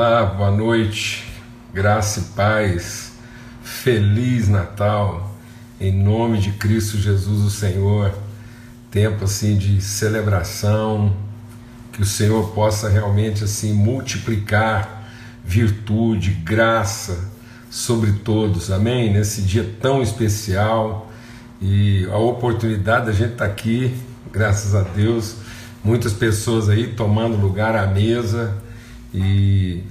Olá, boa noite, graça e paz, feliz Natal, em nome de Cristo Jesus, o Senhor. Tempo assim de celebração, que o Senhor possa realmente assim multiplicar virtude, graça sobre todos, amém? Nesse dia tão especial e a oportunidade da gente estar tá aqui, graças a Deus, muitas pessoas aí tomando lugar à mesa e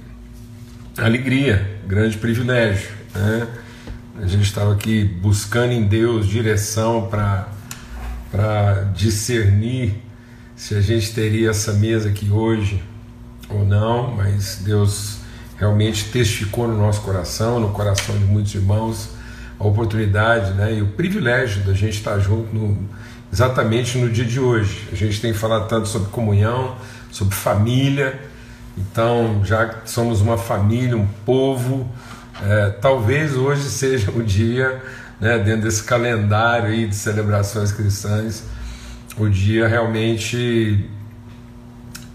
alegria, grande privilégio. Né? A gente estava aqui buscando em Deus direção para discernir se a gente teria essa mesa aqui hoje ou não, mas Deus realmente testificou no nosso coração, no coração de muitos irmãos, a oportunidade né, e o privilégio da gente estar junto no, exatamente no dia de hoje. A gente tem falado tanto sobre comunhão, sobre família, então, já somos uma família, um povo, é, talvez hoje seja o dia, né, dentro desse calendário aí de celebrações cristãs, o dia realmente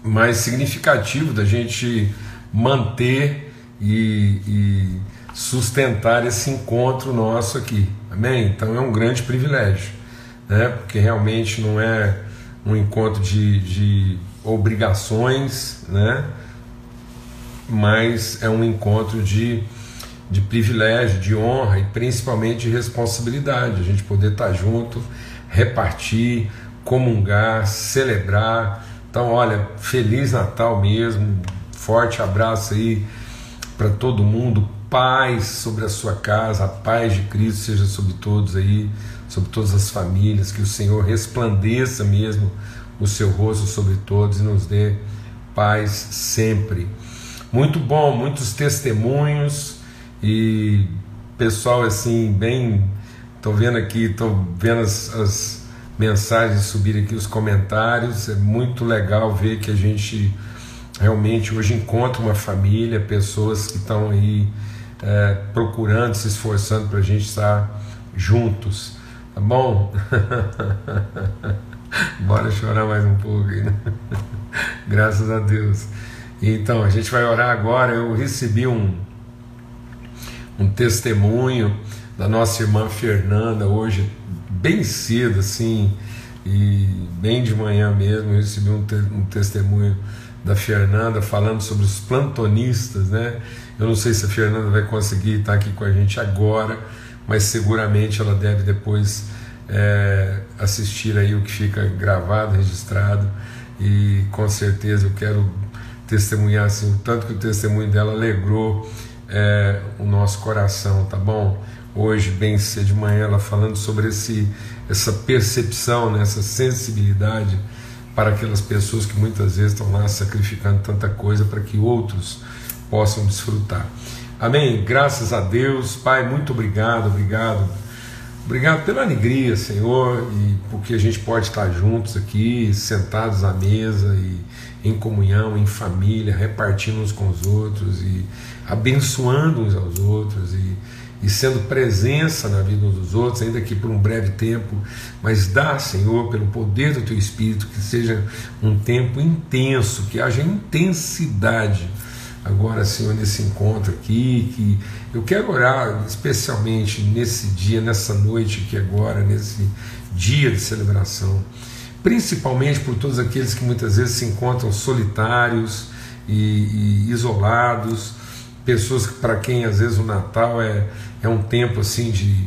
mais significativo da gente manter e, e sustentar esse encontro nosso aqui. Amém? Então é um grande privilégio, né? porque realmente não é um encontro de, de obrigações, né? Mas é um encontro de, de privilégio, de honra e principalmente de responsabilidade. A gente poder estar junto, repartir, comungar, celebrar. Então, olha, Feliz Natal mesmo, forte abraço aí para todo mundo, paz sobre a sua casa, a paz de Cristo seja sobre todos aí, sobre todas as famílias, que o Senhor resplandeça mesmo o seu rosto sobre todos e nos dê paz sempre. Muito bom, muitos testemunhos e pessoal assim, bem. Estou vendo aqui, estou vendo as, as mensagens subir aqui, os comentários. É muito legal ver que a gente realmente hoje encontra uma família, pessoas que estão aí é, procurando, se esforçando para a gente estar juntos. Tá bom? Bora chorar mais um pouco aí, né? Graças a Deus. Então, a gente vai orar agora. Eu recebi um, um testemunho da nossa irmã Fernanda hoje, bem cedo, assim, e bem de manhã mesmo. Eu recebi um, te, um testemunho da Fernanda falando sobre os plantonistas, né? Eu não sei se a Fernanda vai conseguir estar aqui com a gente agora, mas seguramente ela deve depois é, assistir aí o que fica gravado, registrado, e com certeza eu quero testemunhar assim, o tanto que o testemunho dela alegrou é, o nosso coração, tá bom? Hoje, bem cedo de manhã, ela falando sobre esse, essa percepção, né, essa sensibilidade para aquelas pessoas que muitas vezes estão lá sacrificando tanta coisa para que outros possam desfrutar. Amém? Graças a Deus, Pai, muito obrigado, obrigado. Obrigado pela alegria, Senhor, e porque a gente pode estar juntos aqui, sentados à mesa e em comunhão, em família, repartindo uns com os outros e abençoando uns aos outros e e sendo presença na vida uns dos outros, ainda que por um breve tempo, mas dá, Senhor, pelo poder do Teu Espírito, que seja um tempo intenso, que haja intensidade agora, Senhor, nesse encontro aqui, que eu quero orar especialmente nesse dia, nessa noite aqui agora, nesse dia de celebração, principalmente por todos aqueles que muitas vezes se encontram solitários e, e isolados, pessoas para quem às vezes o Natal é, é um tempo assim de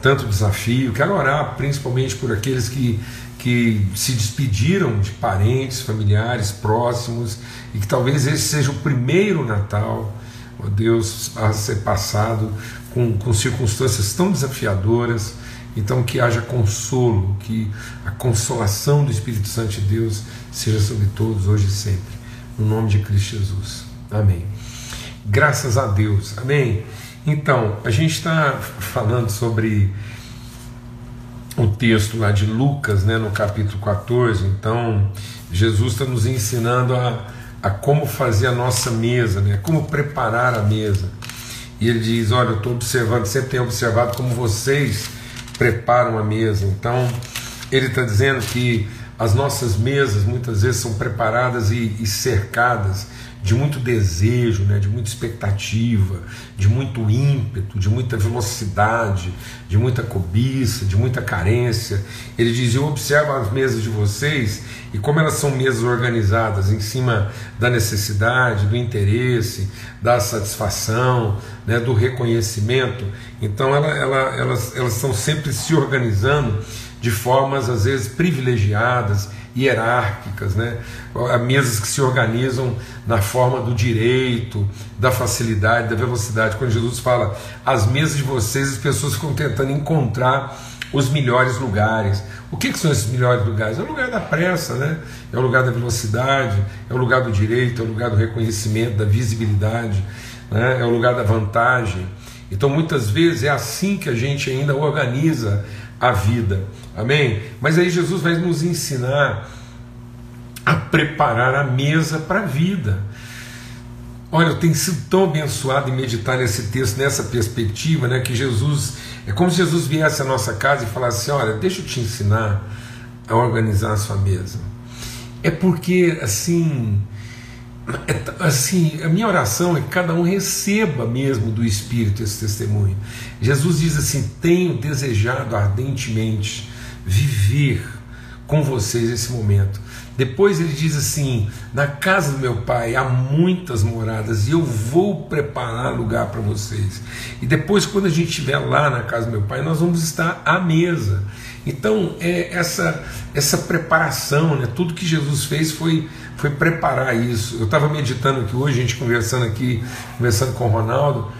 tanto desafio. Quero orar principalmente por aqueles que, que se despediram de parentes, familiares próximos e que talvez esse seja o primeiro Natal, ó Deus, a ser passado com, com circunstâncias tão desafiadoras. Então, que haja consolo, que a consolação do Espírito Santo de Deus seja sobre todos, hoje e sempre. No nome de Cristo Jesus. Amém. Graças a Deus. Amém? Então, a gente está falando sobre o texto lá de Lucas, né, no capítulo 14. Então, Jesus está nos ensinando a, a como fazer a nossa mesa, né, como preparar a mesa. E ele diz: Olha, eu estou observando, sempre tenho observado como vocês preparam a mesa. Então, ele está dizendo que as nossas mesas muitas vezes são preparadas e, e cercadas de muito desejo, né, de muita expectativa, de muito ímpeto, de muita velocidade, de muita cobiça, de muita carência. Ele diz: Eu observo as mesas de vocês e como elas são mesas organizadas em cima da necessidade, do interesse, da satisfação, né, do reconhecimento, então ela, ela, elas, elas estão sempre se organizando de formas às vezes privilegiadas hierárquicas, né? mesas que se organizam na forma do direito, da facilidade, da velocidade. Quando Jesus fala, as mesas de vocês, as pessoas ficam tentando encontrar os melhores lugares. O que, que, são esses melhores lugares? É o lugar da pressa, né? é o lugar da velocidade, é o lugar do direito, é o lugar do reconhecimento, da visibilidade, né? é o lugar da vantagem. Então, muitas vezes é assim que a gente ainda organiza a vida. Amém? Mas aí Jesus vai nos ensinar a preparar a mesa para a vida. Olha, eu tenho sido tão abençoado em meditar nesse texto, nessa perspectiva, né, que Jesus, é como se Jesus viesse à nossa casa e falasse: Olha, deixa eu te ensinar a organizar a sua mesa. É porque, assim, assim, a minha oração é que cada um receba mesmo do Espírito esse testemunho. Jesus diz assim: Tenho desejado ardentemente viver com vocês esse momento. Depois ele diz assim: Na casa do meu pai há muitas moradas e eu vou preparar lugar para vocês. E depois, quando a gente estiver lá na casa do meu pai, nós vamos estar à mesa. Então, é essa, essa preparação, né? tudo que Jesus fez foi, foi preparar isso. Eu estava meditando aqui hoje, a gente conversando aqui, conversando com o Ronaldo,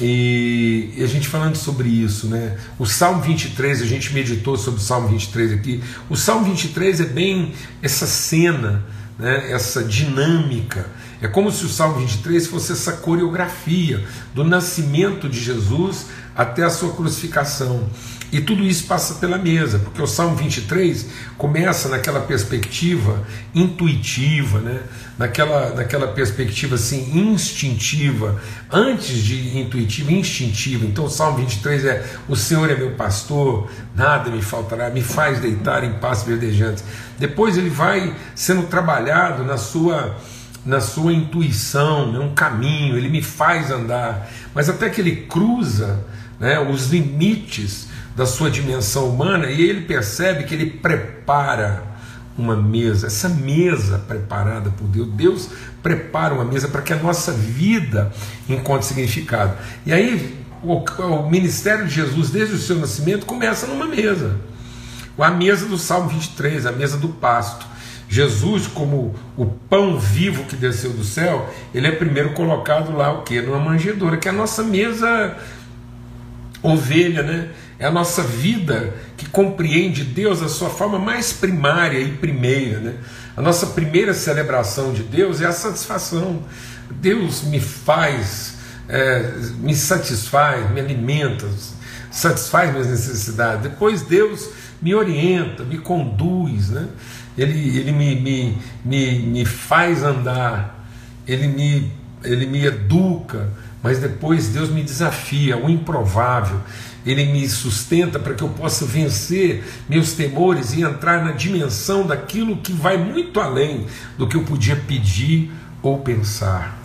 e, e, a gente falando sobre isso, né? O Salmo 23, a gente meditou sobre o Salmo 23 aqui. O Salmo 23 é bem essa cena, né? essa dinâmica. É como se o Salmo 23 fosse essa coreografia do nascimento de Jesus até a sua crucificação. E tudo isso passa pela mesa, porque o Salmo 23 começa naquela perspectiva intuitiva, né? naquela, naquela perspectiva assim, instintiva, antes de intuitiva, instintiva. Então o Salmo 23 é: O Senhor é meu pastor, nada me faltará, me faz deitar em paz verdejantes. Depois ele vai sendo trabalhado na sua na sua intuição, né, um caminho, ele me faz andar, mas até que ele cruza né, os limites da sua dimensão humana e ele percebe que ele prepara uma mesa, essa mesa preparada por Deus, Deus prepara uma mesa para que a nossa vida encontre significado. E aí o, o ministério de Jesus, desde o seu nascimento, começa numa mesa. A mesa do Salmo 23, a mesa do pasto. Jesus, como o pão vivo que desceu do céu, ele é primeiro colocado lá o que? Numa manjedoura, que é a nossa mesa ovelha, né? É a nossa vida que compreende Deus a sua forma mais primária e primeira. Né? A nossa primeira celebração de Deus é a satisfação. Deus me faz, é, me satisfaz, me alimenta, satisfaz minhas necessidades. Depois Deus me orienta, me conduz, né? Ele, ele me, me, me, me faz andar, ele me, ele me educa, mas depois Deus me desafia, o improvável. Ele me sustenta para que eu possa vencer meus temores e entrar na dimensão daquilo que vai muito além do que eu podia pedir ou pensar.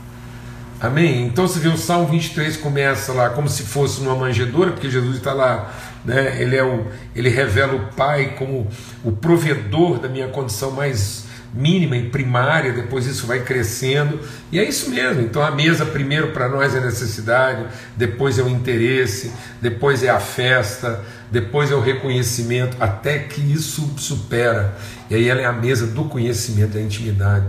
Amém? Então você vê o Salmo 23 começa lá como se fosse numa manjedoura, porque Jesus está lá, né? ele, é o, ele revela o Pai como o provedor da minha condição mais mínima e primária, depois isso vai crescendo, e é isso mesmo. Então a mesa, primeiro para nós é necessidade, depois é o interesse, depois é a festa, depois é o reconhecimento, até que isso supera. E aí ela é a mesa do conhecimento, da intimidade.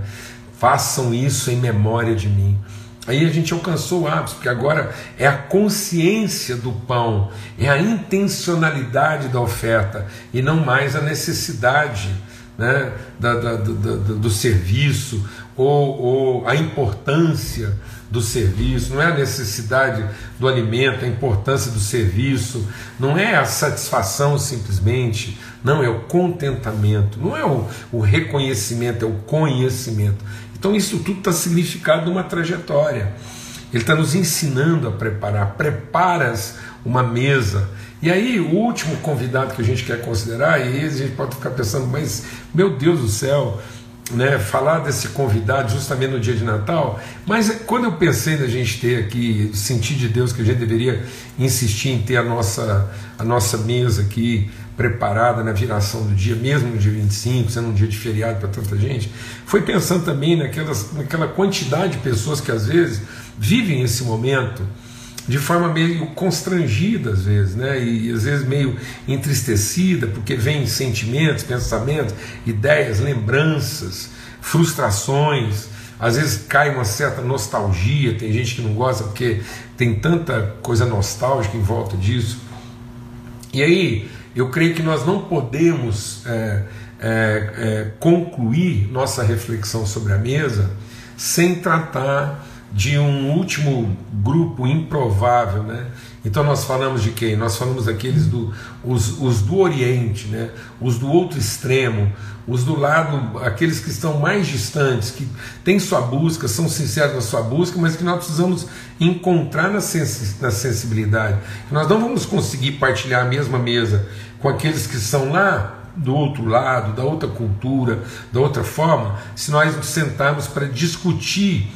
Façam isso em memória de mim. Aí a gente alcançou o ápice, porque agora é a consciência do pão, é a intencionalidade da oferta e não mais a necessidade né, da, da, da, do serviço ou, ou, a importância do serviço, não é a necessidade do alimento, a importância do serviço, não é a satisfação simplesmente, não é o contentamento, não é o, o reconhecimento, é o conhecimento. Então isso tudo está significado numa trajetória. Ele está nos ensinando a preparar. Preparas uma mesa. E aí, o último convidado que a gente quer considerar, e a gente pode ficar pensando, mas meu Deus do céu, né, falar desse convidado justamente no dia de Natal, mas quando eu pensei na gente ter aqui, sentir de Deus que a gente deveria insistir em ter a nossa, a nossa mesa aqui preparada na viração do dia, mesmo no dia 25, sendo um dia de feriado para tanta gente, foi pensando também naquelas, naquela quantidade de pessoas que às vezes vivem esse momento de forma meio constrangida às vezes, né? E às vezes meio entristecida, porque vem sentimentos, pensamentos, ideias, lembranças, frustrações, às vezes cai uma certa nostalgia, tem gente que não gosta porque tem tanta coisa nostálgica em volta disso. E aí, eu creio que nós não podemos é, é, é, concluir nossa reflexão sobre a mesa sem tratar de um último grupo improvável, né? Então nós falamos de quem? Nós falamos daqueles do os, os do Oriente, né? Os do outro extremo, os do lado, aqueles que estão mais distantes, que têm sua busca, são sinceros na sua busca, mas que nós precisamos encontrar na, sens na sensibilidade. Nós não vamos conseguir partilhar a mesma mesa com aqueles que são lá do outro lado, da outra cultura, da outra forma, se nós nos sentarmos para discutir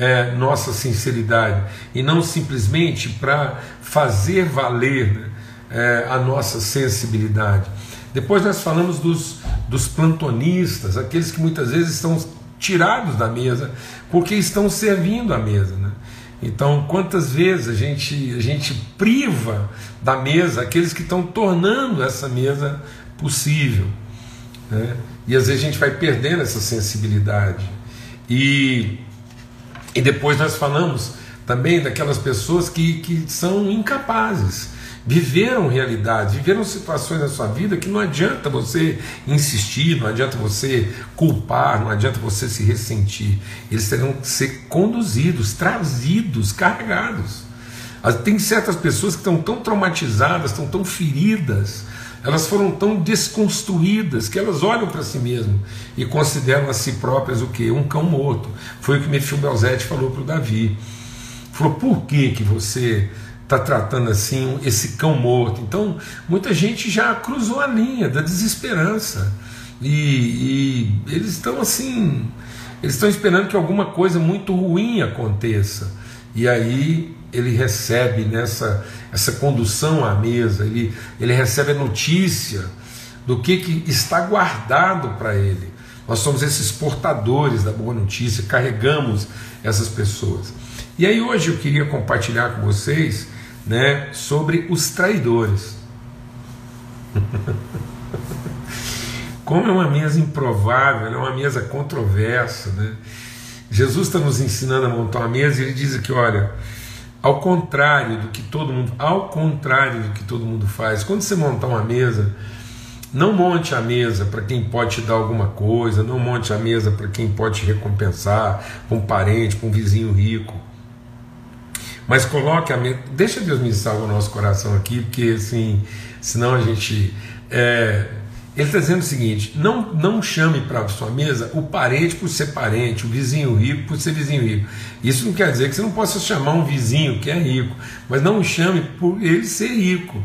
é, nossa sinceridade e não simplesmente para fazer valer né, é, a nossa sensibilidade. Depois nós falamos dos, dos plantonistas, aqueles que muitas vezes estão tirados da mesa porque estão servindo a mesa. Né? Então, quantas vezes a gente, a gente priva da mesa aqueles que estão tornando essa mesa possível. Né? E às vezes a gente vai perdendo essa sensibilidade. E e depois nós falamos também daquelas pessoas que, que são incapazes, viveram realidades, viveram situações na sua vida que não adianta você insistir, não adianta você culpar, não adianta você se ressentir. Eles terão que ser conduzidos, trazidos, carregados. Tem certas pessoas que estão tão traumatizadas, estão tão feridas, elas foram tão desconstruídas que elas olham para si mesmas e consideram a si próprias o que? Um cão morto. Foi o que Mefibelzete falou para o Davi. Falou, por que, que você está tratando assim esse cão morto? Então, muita gente já cruzou a linha da desesperança. E, e eles estão assim, eles estão esperando que alguma coisa muito ruim aconteça. E aí ele recebe nessa essa condução à mesa, ele, ele recebe a notícia do que, que está guardado para ele. Nós somos esses portadores da boa notícia, carregamos essas pessoas. E aí hoje eu queria compartilhar com vocês né, sobre os traidores. Como é uma mesa improvável, é uma mesa controversa. Né? Jesus está nos ensinando a montar uma mesa e ele diz que, olha, ao contrário do que todo mundo, ao contrário do que todo mundo faz, quando você montar uma mesa, não monte a mesa para quem pode te dar alguma coisa, não monte a mesa para quem pode te recompensar, para um parente, para um vizinho rico. Mas coloque a mesa. Deixa Deus ministrar o nosso coração aqui, porque assim, senão a gente. É, ele está dizendo o seguinte: não, não chame para sua mesa o parente por ser parente, o vizinho rico por ser vizinho rico. Isso não quer dizer que você não possa chamar um vizinho que é rico, mas não chame por ele ser rico.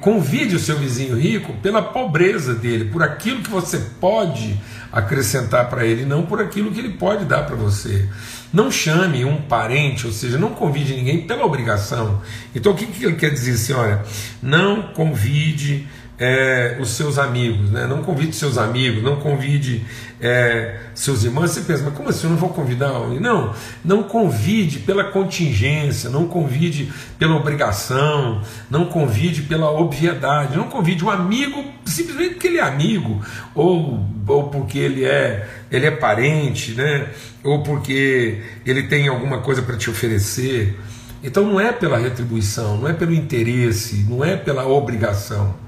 Convide o seu vizinho rico pela pobreza dele, por aquilo que você pode acrescentar para ele, não por aquilo que ele pode dar para você. Não chame um parente, ou seja, não convide ninguém pela obrigação. Então o que, que ele quer dizer assim? Olha, não convide é, os seus amigos, né? não convide seus amigos, não convide é, seus irmãos. Você pensa, mas como assim eu não vou convidar alguém? Não, não convide pela contingência, não convide pela obrigação, não convide pela obviedade, não convide um amigo simplesmente porque ele é amigo, ou, ou porque ele é, ele é parente, né? ou porque ele tem alguma coisa para te oferecer. Então não é pela retribuição, não é pelo interesse, não é pela obrigação.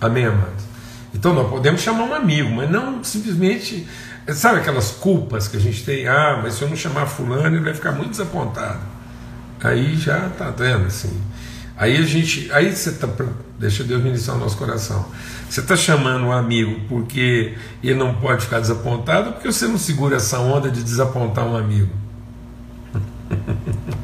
Amém, amados? Então nós podemos chamar um amigo, mas não simplesmente. Sabe aquelas culpas que a gente tem? Ah, mas se eu não chamar fulano, ele vai ficar muito desapontado. Aí já tá vendo assim. Aí a gente. Aí você tá. Deixa Deus ministrar o nosso coração. Você está chamando um amigo porque ele não pode ficar desapontado, porque você não segura essa onda de desapontar um amigo.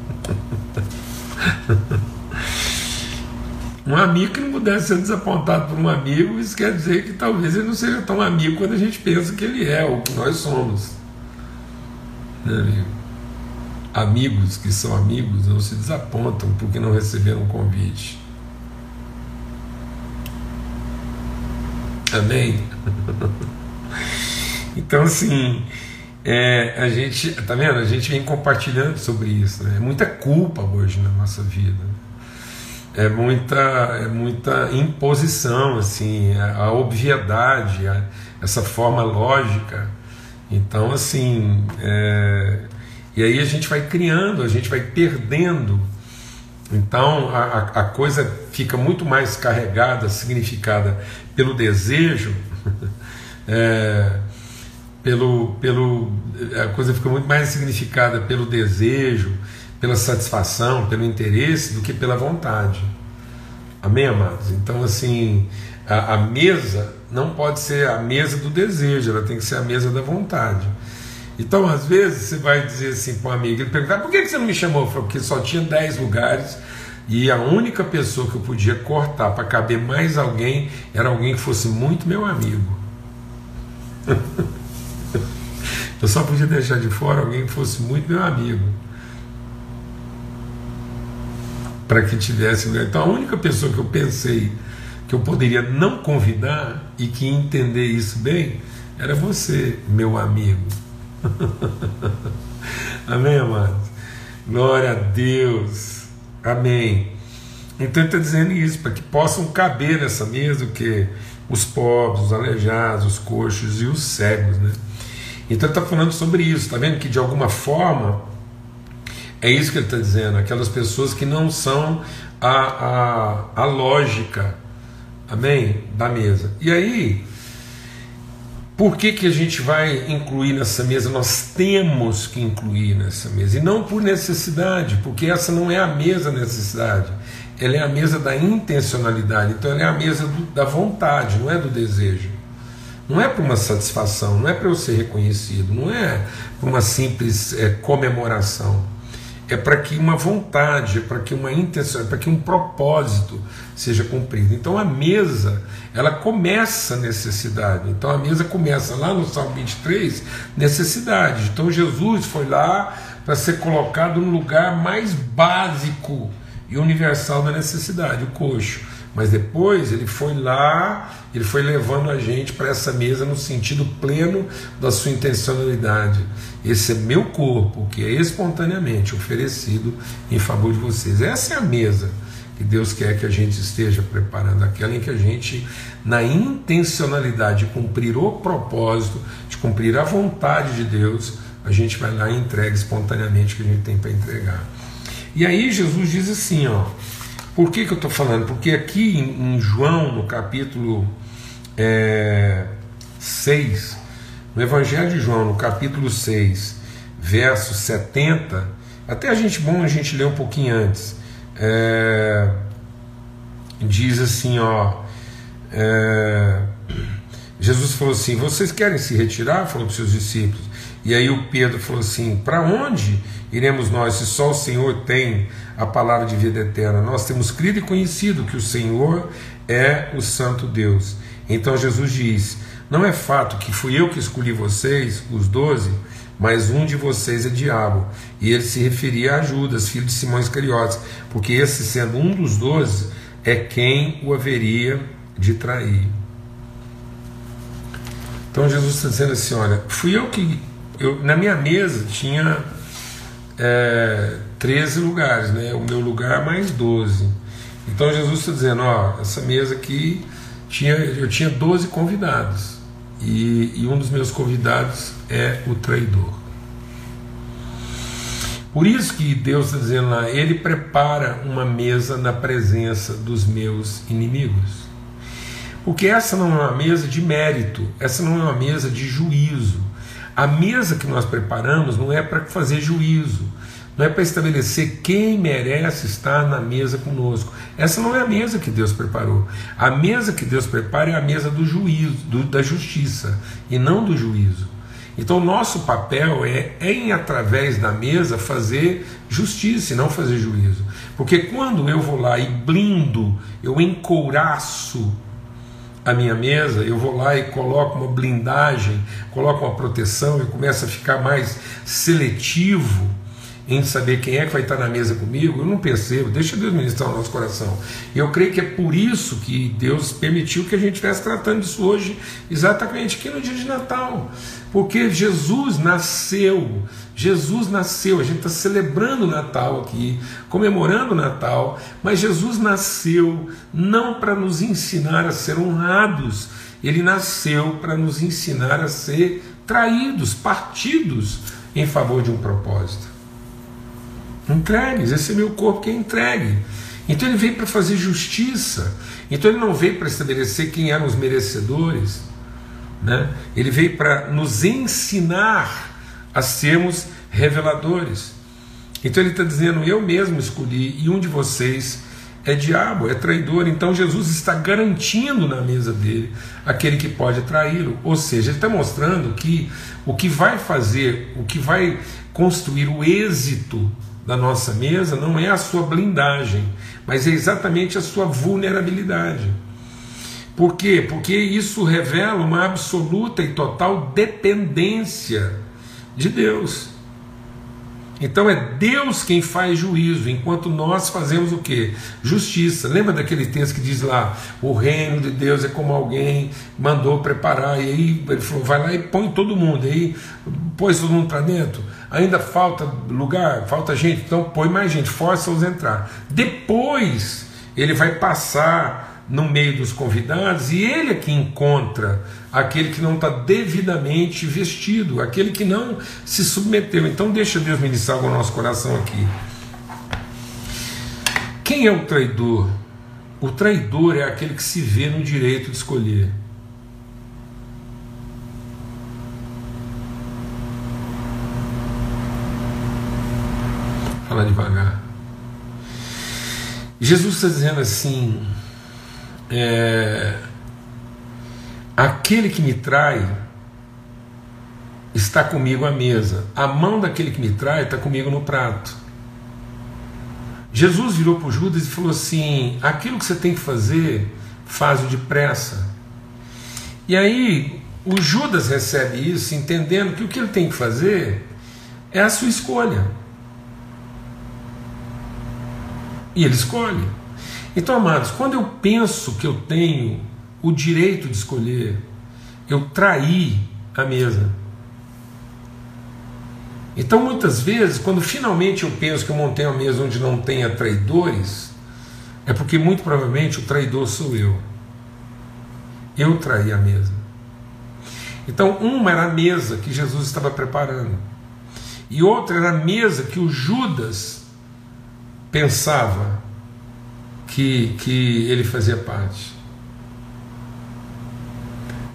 Um amigo que não pudesse ser desapontado por um amigo, isso quer dizer que talvez ele não seja tão amigo quando a gente pensa que ele é, ou que nós somos. Né, amigos que são amigos não se desapontam porque não receberam um convite. Amém? Então, assim, é, a gente, tá vendo? A gente vem compartilhando sobre isso. Né? É muita culpa hoje na nossa vida. É muita, é muita imposição, assim, a, obviedade, a, essa forma lógica. Então, assim, é, e aí a gente vai criando, a gente vai perdendo. Então a, a coisa fica muito mais carregada, significada pelo desejo. é, pelo, pelo, a coisa fica muito mais significada pelo desejo, pela satisfação, pelo interesse, do que pela vontade. Amém, amados? Então, assim, a, a, mesa não pode ser a mesa do desejo, ela tem que ser a mesa da vontade. Então, às vezes, você vai dizer assim para um amigo, ele perguntar, por que você não me chamou? Eu falei, porque só tinha 10 lugares e a única pessoa que eu podia cortar para caber mais alguém era alguém que fosse muito meu amigo. Eu só podia deixar de fora alguém que fosse muito meu amigo. Para que tivesse. Então a única pessoa que eu pensei que eu poderia não convidar e que entender isso bem era você, meu amigo. Amém, amados? Glória a Deus. Amém. Então ele está dizendo isso, para que possam caber nessa mesa o que? Os pobres, os aleijados, os coxos e os cegos, né? Então ele está falando sobre isso, está vendo que de alguma forma é isso que ele está dizendo, aquelas pessoas que não são a, a, a lógica, amém? Da mesa. E aí, por que, que a gente vai incluir nessa mesa? Nós temos que incluir nessa mesa, e não por necessidade, porque essa não é a mesa necessidade, ela é a mesa da intencionalidade, então ela é a mesa do, da vontade, não é do desejo. Não é para uma satisfação, não é para eu ser reconhecido, não é para uma simples é, comemoração. É para que uma vontade, é para que uma intenção, é para que um propósito seja cumprido. Então a mesa, ela começa necessidade. Então a mesa começa lá no Salmo 23, necessidade. Então Jesus foi lá para ser colocado no lugar mais básico e universal da necessidade, o coxo. Mas depois ele foi lá, ele foi levando a gente para essa mesa no sentido pleno da sua intencionalidade. Esse é meu corpo, que é espontaneamente oferecido em favor de vocês. Essa é a mesa que Deus quer que a gente esteja preparando, aquela em que a gente, na intencionalidade de cumprir o propósito, de cumprir a vontade de Deus, a gente vai lá e entrega espontaneamente o que a gente tem para entregar. E aí Jesus diz assim, ó. Por que, que eu estou falando? Porque aqui em, João, no capítulo é, 6, no Evangelho de João, no capítulo 6, verso 70, até a gente bom a gente ler um pouquinho antes. É, diz assim, ó. É, Jesus falou assim: Vocês querem se retirar? Falou para os seus discípulos. E aí o Pedro falou assim: Para onde iremos nós se só o Senhor tem a palavra de vida eterna? Nós temos crido e conhecido que o Senhor é o Santo Deus. Então Jesus diz: Não é fato que fui eu que escolhi vocês, os doze, mas um de vocês é diabo. E ele se referia a Judas, filho de Simão Iscariotes, porque esse, sendo um dos doze, é quem o haveria de trair. Então Jesus está dizendo assim: olha, fui eu que. Eu, na minha mesa tinha é, 13 lugares, né? o meu lugar mais 12. Então Jesus está dizendo: ó, essa mesa aqui tinha, eu tinha 12 convidados. E, e um dos meus convidados é o traidor. Por isso que Deus está dizendo lá, Ele prepara uma mesa na presença dos meus inimigos. Porque essa não é uma mesa de mérito, essa não é uma mesa de juízo. A mesa que nós preparamos não é para fazer juízo, não é para estabelecer quem merece estar na mesa conosco. Essa não é a mesa que Deus preparou. A mesa que Deus prepara é a mesa do juízo, do, da justiça, e não do juízo. Então, nosso papel é, é, em, através da mesa, fazer justiça e não fazer juízo. Porque quando eu vou lá e blindo, eu encouraço a minha mesa, eu vou lá e coloco uma blindagem, coloco uma proteção, eu começo a ficar mais seletivo em saber quem é que vai estar na mesa comigo, eu não percebo, deixa Deus ministrar o nosso coração. E eu creio que é por isso que Deus permitiu que a gente estivesse tratando disso hoje, exatamente aqui no dia de Natal. Porque Jesus nasceu, Jesus nasceu, a gente está celebrando o Natal aqui, comemorando o Natal, mas Jesus nasceu não para nos ensinar a ser honrados, ele nasceu para nos ensinar a ser traídos, partidos em favor de um propósito entregues. Esse é meu corpo que é entregue. Então ele veio para fazer justiça. Então ele não veio para estabelecer quem eram os merecedores. Né? Ele veio para nos ensinar a sermos reveladores. Então ele está dizendo: Eu mesmo escolhi, e um de vocês é diabo, é traidor. Então Jesus está garantindo na mesa dele aquele que pode traí-lo. Ou seja, ele está mostrando que o que vai fazer, o que vai construir o êxito da nossa mesa não é a sua blindagem, mas é exatamente a sua vulnerabilidade. Por quê? Porque isso revela uma absoluta e total dependência de Deus. Então é Deus quem faz juízo, enquanto nós fazemos o que? Justiça. Lembra daquele texto que diz lá: o reino de Deus é como alguém mandou preparar, e aí ele falou: vai lá e põe todo mundo, e aí pôs todo mundo para dentro. Ainda falta lugar, falta gente, então põe mais gente, força-os a entrar. Depois ele vai passar no meio dos convidados e ele é que encontra aquele que não está devidamente vestido, aquele que não se submeteu. Então, deixa Deus ministrar o nosso coração aqui. Quem é o traidor? O traidor é aquele que se vê no direito de escolher. Fala devagar. Jesus está dizendo assim: é, aquele que me trai está comigo à mesa, a mão daquele que me trai está comigo no prato. Jesus virou para o Judas e falou assim: aquilo que você tem que fazer, faz-o depressa. E aí o Judas recebe isso, entendendo que o que ele tem que fazer é a sua escolha. E ele escolhe. Então, amados, quando eu penso que eu tenho o direito de escolher, eu traí a mesa. Então, muitas vezes, quando finalmente eu penso que eu montei uma mesa onde não tenha traidores, é porque muito provavelmente o traidor sou eu. Eu traí a mesa. Então, uma era a mesa que Jesus estava preparando, e outra era a mesa que o Judas pensava que, que ele fazia parte.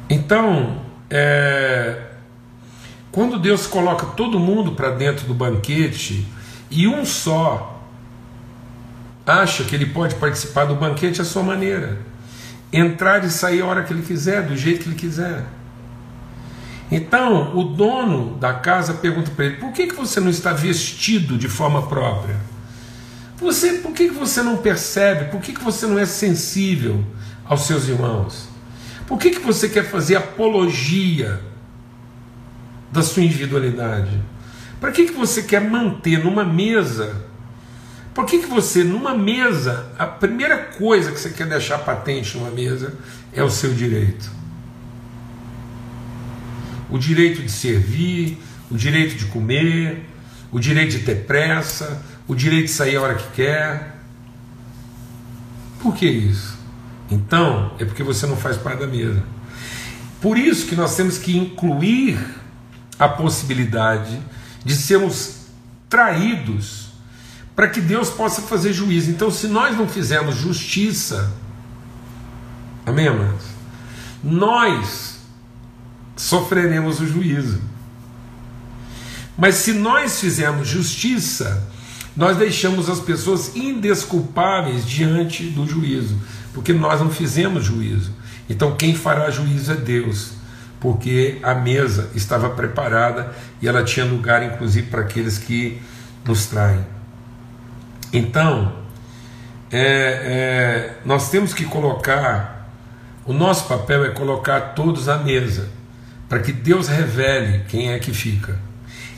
Então, é, quando Deus coloca todo mundo para dentro do banquete e um só acha que ele pode participar do banquete à sua maneira, entrar e sair a hora que ele quiser, do jeito que ele quiser. Então, o dono da casa pergunta para ele: por que, que você não está vestido de forma própria? Você, por que você não percebe? Por que você não é sensível aos seus irmãos? Por que você quer fazer apologia da sua individualidade? Para que você quer manter numa mesa? Por que você, numa mesa, a primeira coisa que você quer deixar patente numa mesa é o seu direito? O direito de servir, o direito de comer, o direito de ter pressa, o direito de sair a hora que quer. Por que isso? Então, é porque você não faz parte da mesa. Por isso que nós temos que incluir a possibilidade de sermos traídos para que Deus possa fazer juízo. Então, se nós não fizermos justiça, amém, amados? Nós sofreremos o juízo. Mas se nós fizermos justiça, nós deixamos as pessoas indesculpáveis diante do juízo, porque nós não fizemos juízo. Então quem fará juízo é Deus, porque a mesa estava preparada e ela tinha lugar, inclusive, para aqueles que nos traem. Então, é, é, nós temos que colocar, o nosso papel é colocar todos à mesa, para que Deus revele quem é que fica.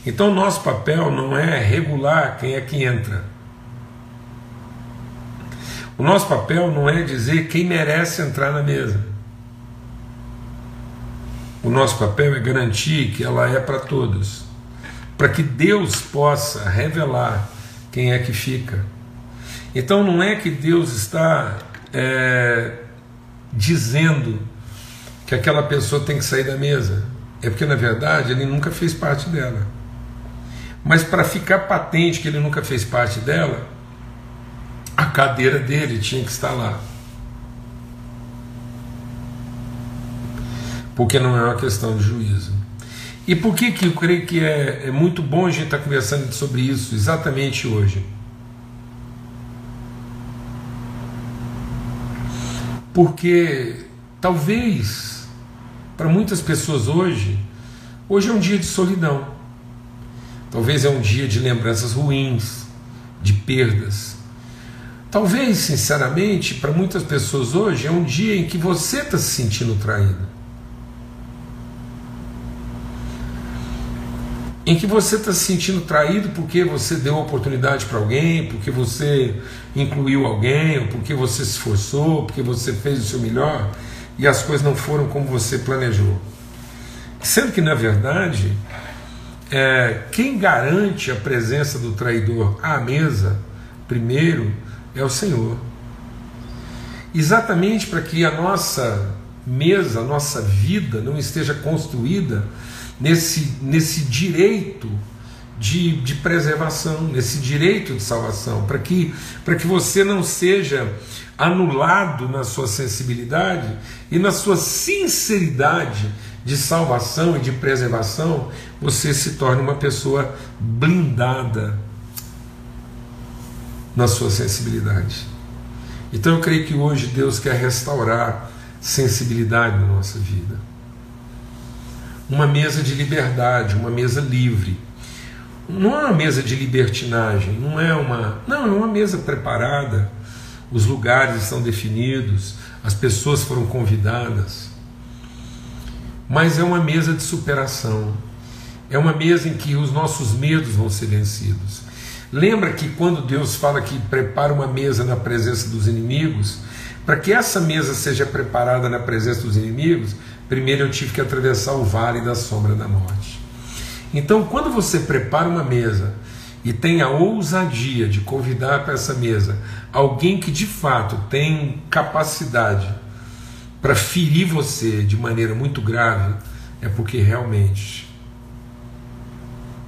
Então, nosso papel não é regular quem é que entra. O nosso papel não é dizer quem merece entrar na mesa. O nosso papel é garantir que ela é para todos, para que Deus possa revelar quem é que fica. Então não é que Deus está é, dizendo que aquela pessoa tem que sair da mesa, é porque na verdade ele nunca fez parte dela. Mas para ficar patente que ele nunca fez parte dela, a cadeira dele tinha que estar lá. Porque não é uma questão de juízo. E por que, que eu creio que é, é muito bom a gente estar conversando sobre isso exatamente hoje? Porque talvez para muitas pessoas hoje, hoje é um dia de solidão. Talvez é um dia de lembranças ruins, de perdas. Talvez, sinceramente, para muitas pessoas hoje é um dia em que você está se sentindo traído. Em que você está se sentindo traído porque você deu oportunidade para alguém, porque você incluiu alguém, ou porque você se esforçou, porque você fez o seu melhor e as coisas não foram como você planejou. Sendo que, na verdade, é, quem garante a presença do traidor à mesa, primeiro, é o Senhor. Exatamente para que a nossa mesa, a nossa vida não esteja construída nesse, nesse direito de, de preservação, nesse direito de salvação, para que, para que você não seja anulado na sua sensibilidade e na sua sinceridade de salvação e de preservação, você se torne uma pessoa blindada na sua sensibilidade. Então eu creio que hoje Deus quer restaurar sensibilidade na nossa vida. Uma mesa de liberdade, uma mesa livre. Não é uma mesa de libertinagem, não é uma. Não, é uma mesa preparada. Os lugares estão definidos, as pessoas foram convidadas mas é uma mesa de superação. É uma mesa em que os nossos medos vão ser vencidos. Lembra que quando Deus fala que prepara uma mesa na presença dos inimigos, para que essa mesa seja preparada na presença dos inimigos, primeiro eu tive que atravessar o vale da sombra da morte. Então, quando você prepara uma mesa e tem a ousadia de convidar para essa mesa alguém que de fato tem capacidade para ferir você de maneira muito grave, é porque realmente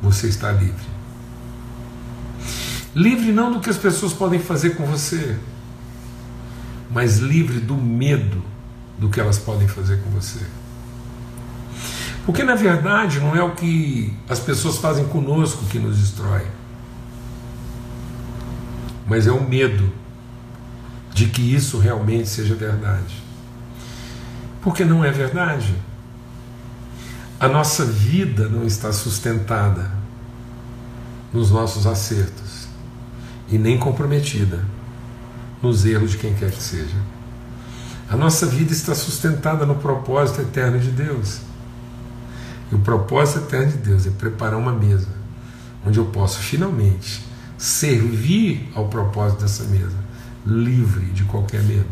você está livre. Livre não do que as pessoas podem fazer com você, mas livre do medo do que elas podem fazer com você. Porque na verdade não é o que as pessoas fazem conosco que nos destrói, mas é o medo de que isso realmente seja verdade. Porque não é verdade. A nossa vida não está sustentada nos nossos acertos e nem comprometida nos erros de quem quer que seja. A nossa vida está sustentada no propósito eterno de Deus. E o propósito eterno de Deus é preparar uma mesa onde eu posso finalmente servir ao propósito dessa mesa, livre de qualquer medo.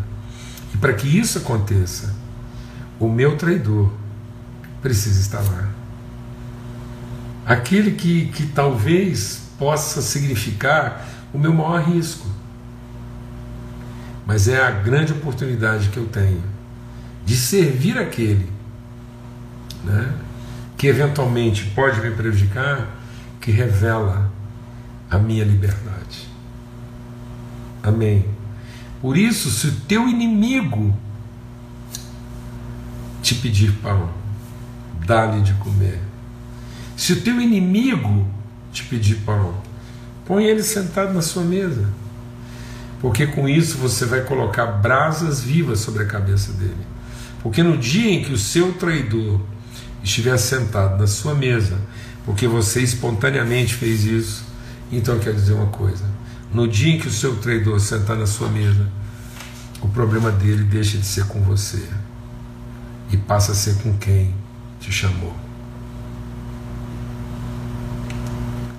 E para que isso aconteça, o meu traidor precisa estar lá. Aquele que, que talvez possa significar o meu maior risco. Mas é a grande oportunidade que eu tenho de servir aquele né, que eventualmente pode me prejudicar, que revela a minha liberdade. Amém. Por isso, se o teu inimigo te pedir pão, dá-lhe de comer. Se o teu inimigo te pedir pão, põe ele sentado na sua mesa, porque com isso você vai colocar brasas vivas sobre a cabeça dele. Porque no dia em que o seu traidor estiver sentado na sua mesa, porque você espontaneamente fez isso, então eu quero dizer uma coisa: no dia em que o seu traidor sentar na sua mesa, o problema dele deixa de ser com você e passa a ser com quem te chamou.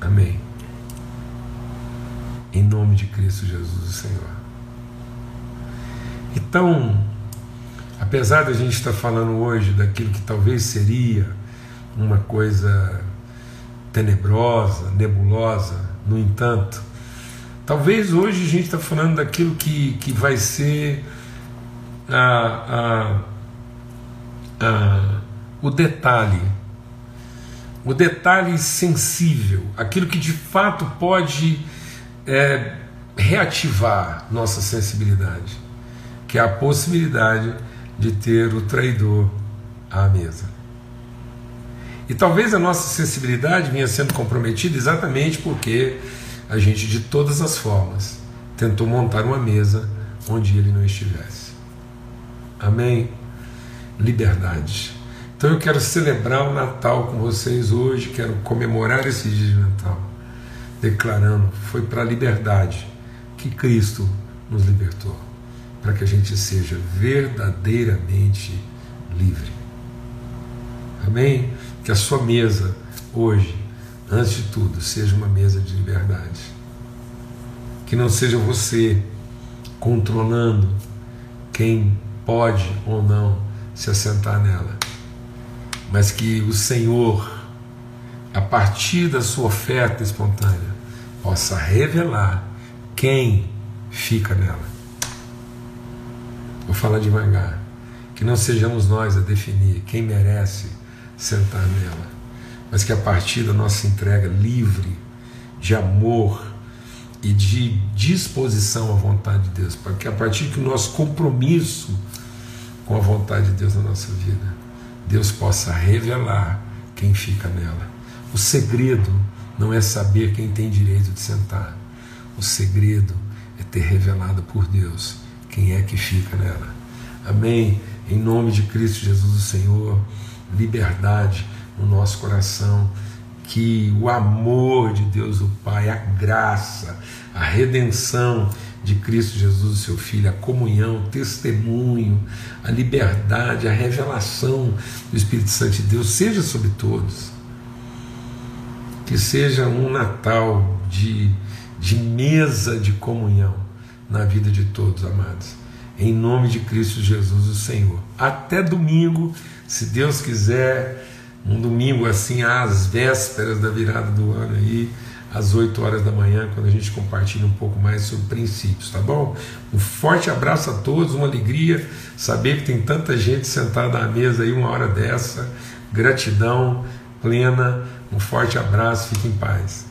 Amém. Em nome de Cristo Jesus, o Senhor. Então, apesar da gente estar falando hoje daquilo que talvez seria uma coisa tenebrosa, nebulosa, no entanto, talvez hoje a gente está falando daquilo que, que vai ser a, a, a, o detalhe, o detalhe sensível, aquilo que de fato pode é, reativar nossa sensibilidade, que é a possibilidade de ter o traidor à mesa. E talvez a nossa sensibilidade venha sendo comprometida exatamente porque a gente, de todas as formas, tentou montar uma mesa onde ele não estivesse. Amém? Liberdade. Então eu quero celebrar o Natal com vocês hoje, quero comemorar esse dia de Natal, declarando: foi para a liberdade que Cristo nos libertou, para que a gente seja verdadeiramente livre. Amém? Que a sua mesa hoje, antes de tudo, seja uma mesa de liberdade. Que não seja você controlando quem pode ou não se assentar nela, mas que o Senhor, a partir da sua oferta espontânea, possa revelar quem fica nela. Vou falar devagar. Que não sejamos nós a definir quem merece sentar nela, mas que a partir da nossa entrega livre, de amor e de disposição à vontade de Deus, para que a partir do nosso compromisso com a vontade de Deus na nossa vida, Deus possa revelar quem fica nela. O segredo não é saber quem tem direito de sentar, o segredo é ter revelado por Deus quem é que fica nela. Amém? Em nome de Cristo Jesus, o Senhor liberdade no nosso coração, que o amor de Deus o Pai, a graça, a redenção de Cristo Jesus, seu Filho, a comunhão, o testemunho, a liberdade, a revelação do Espírito Santo de Deus seja sobre todos. Que seja um Natal de, de mesa de comunhão na vida de todos, amados. Em nome de Cristo Jesus, o Senhor. Até domingo se Deus quiser, um domingo assim, às vésperas da virada do ano aí, às 8 horas da manhã, quando a gente compartilha um pouco mais sobre princípios, tá bom? Um forte abraço a todos, uma alegria saber que tem tanta gente sentada à mesa aí uma hora dessa. Gratidão plena, um forte abraço, fique em paz.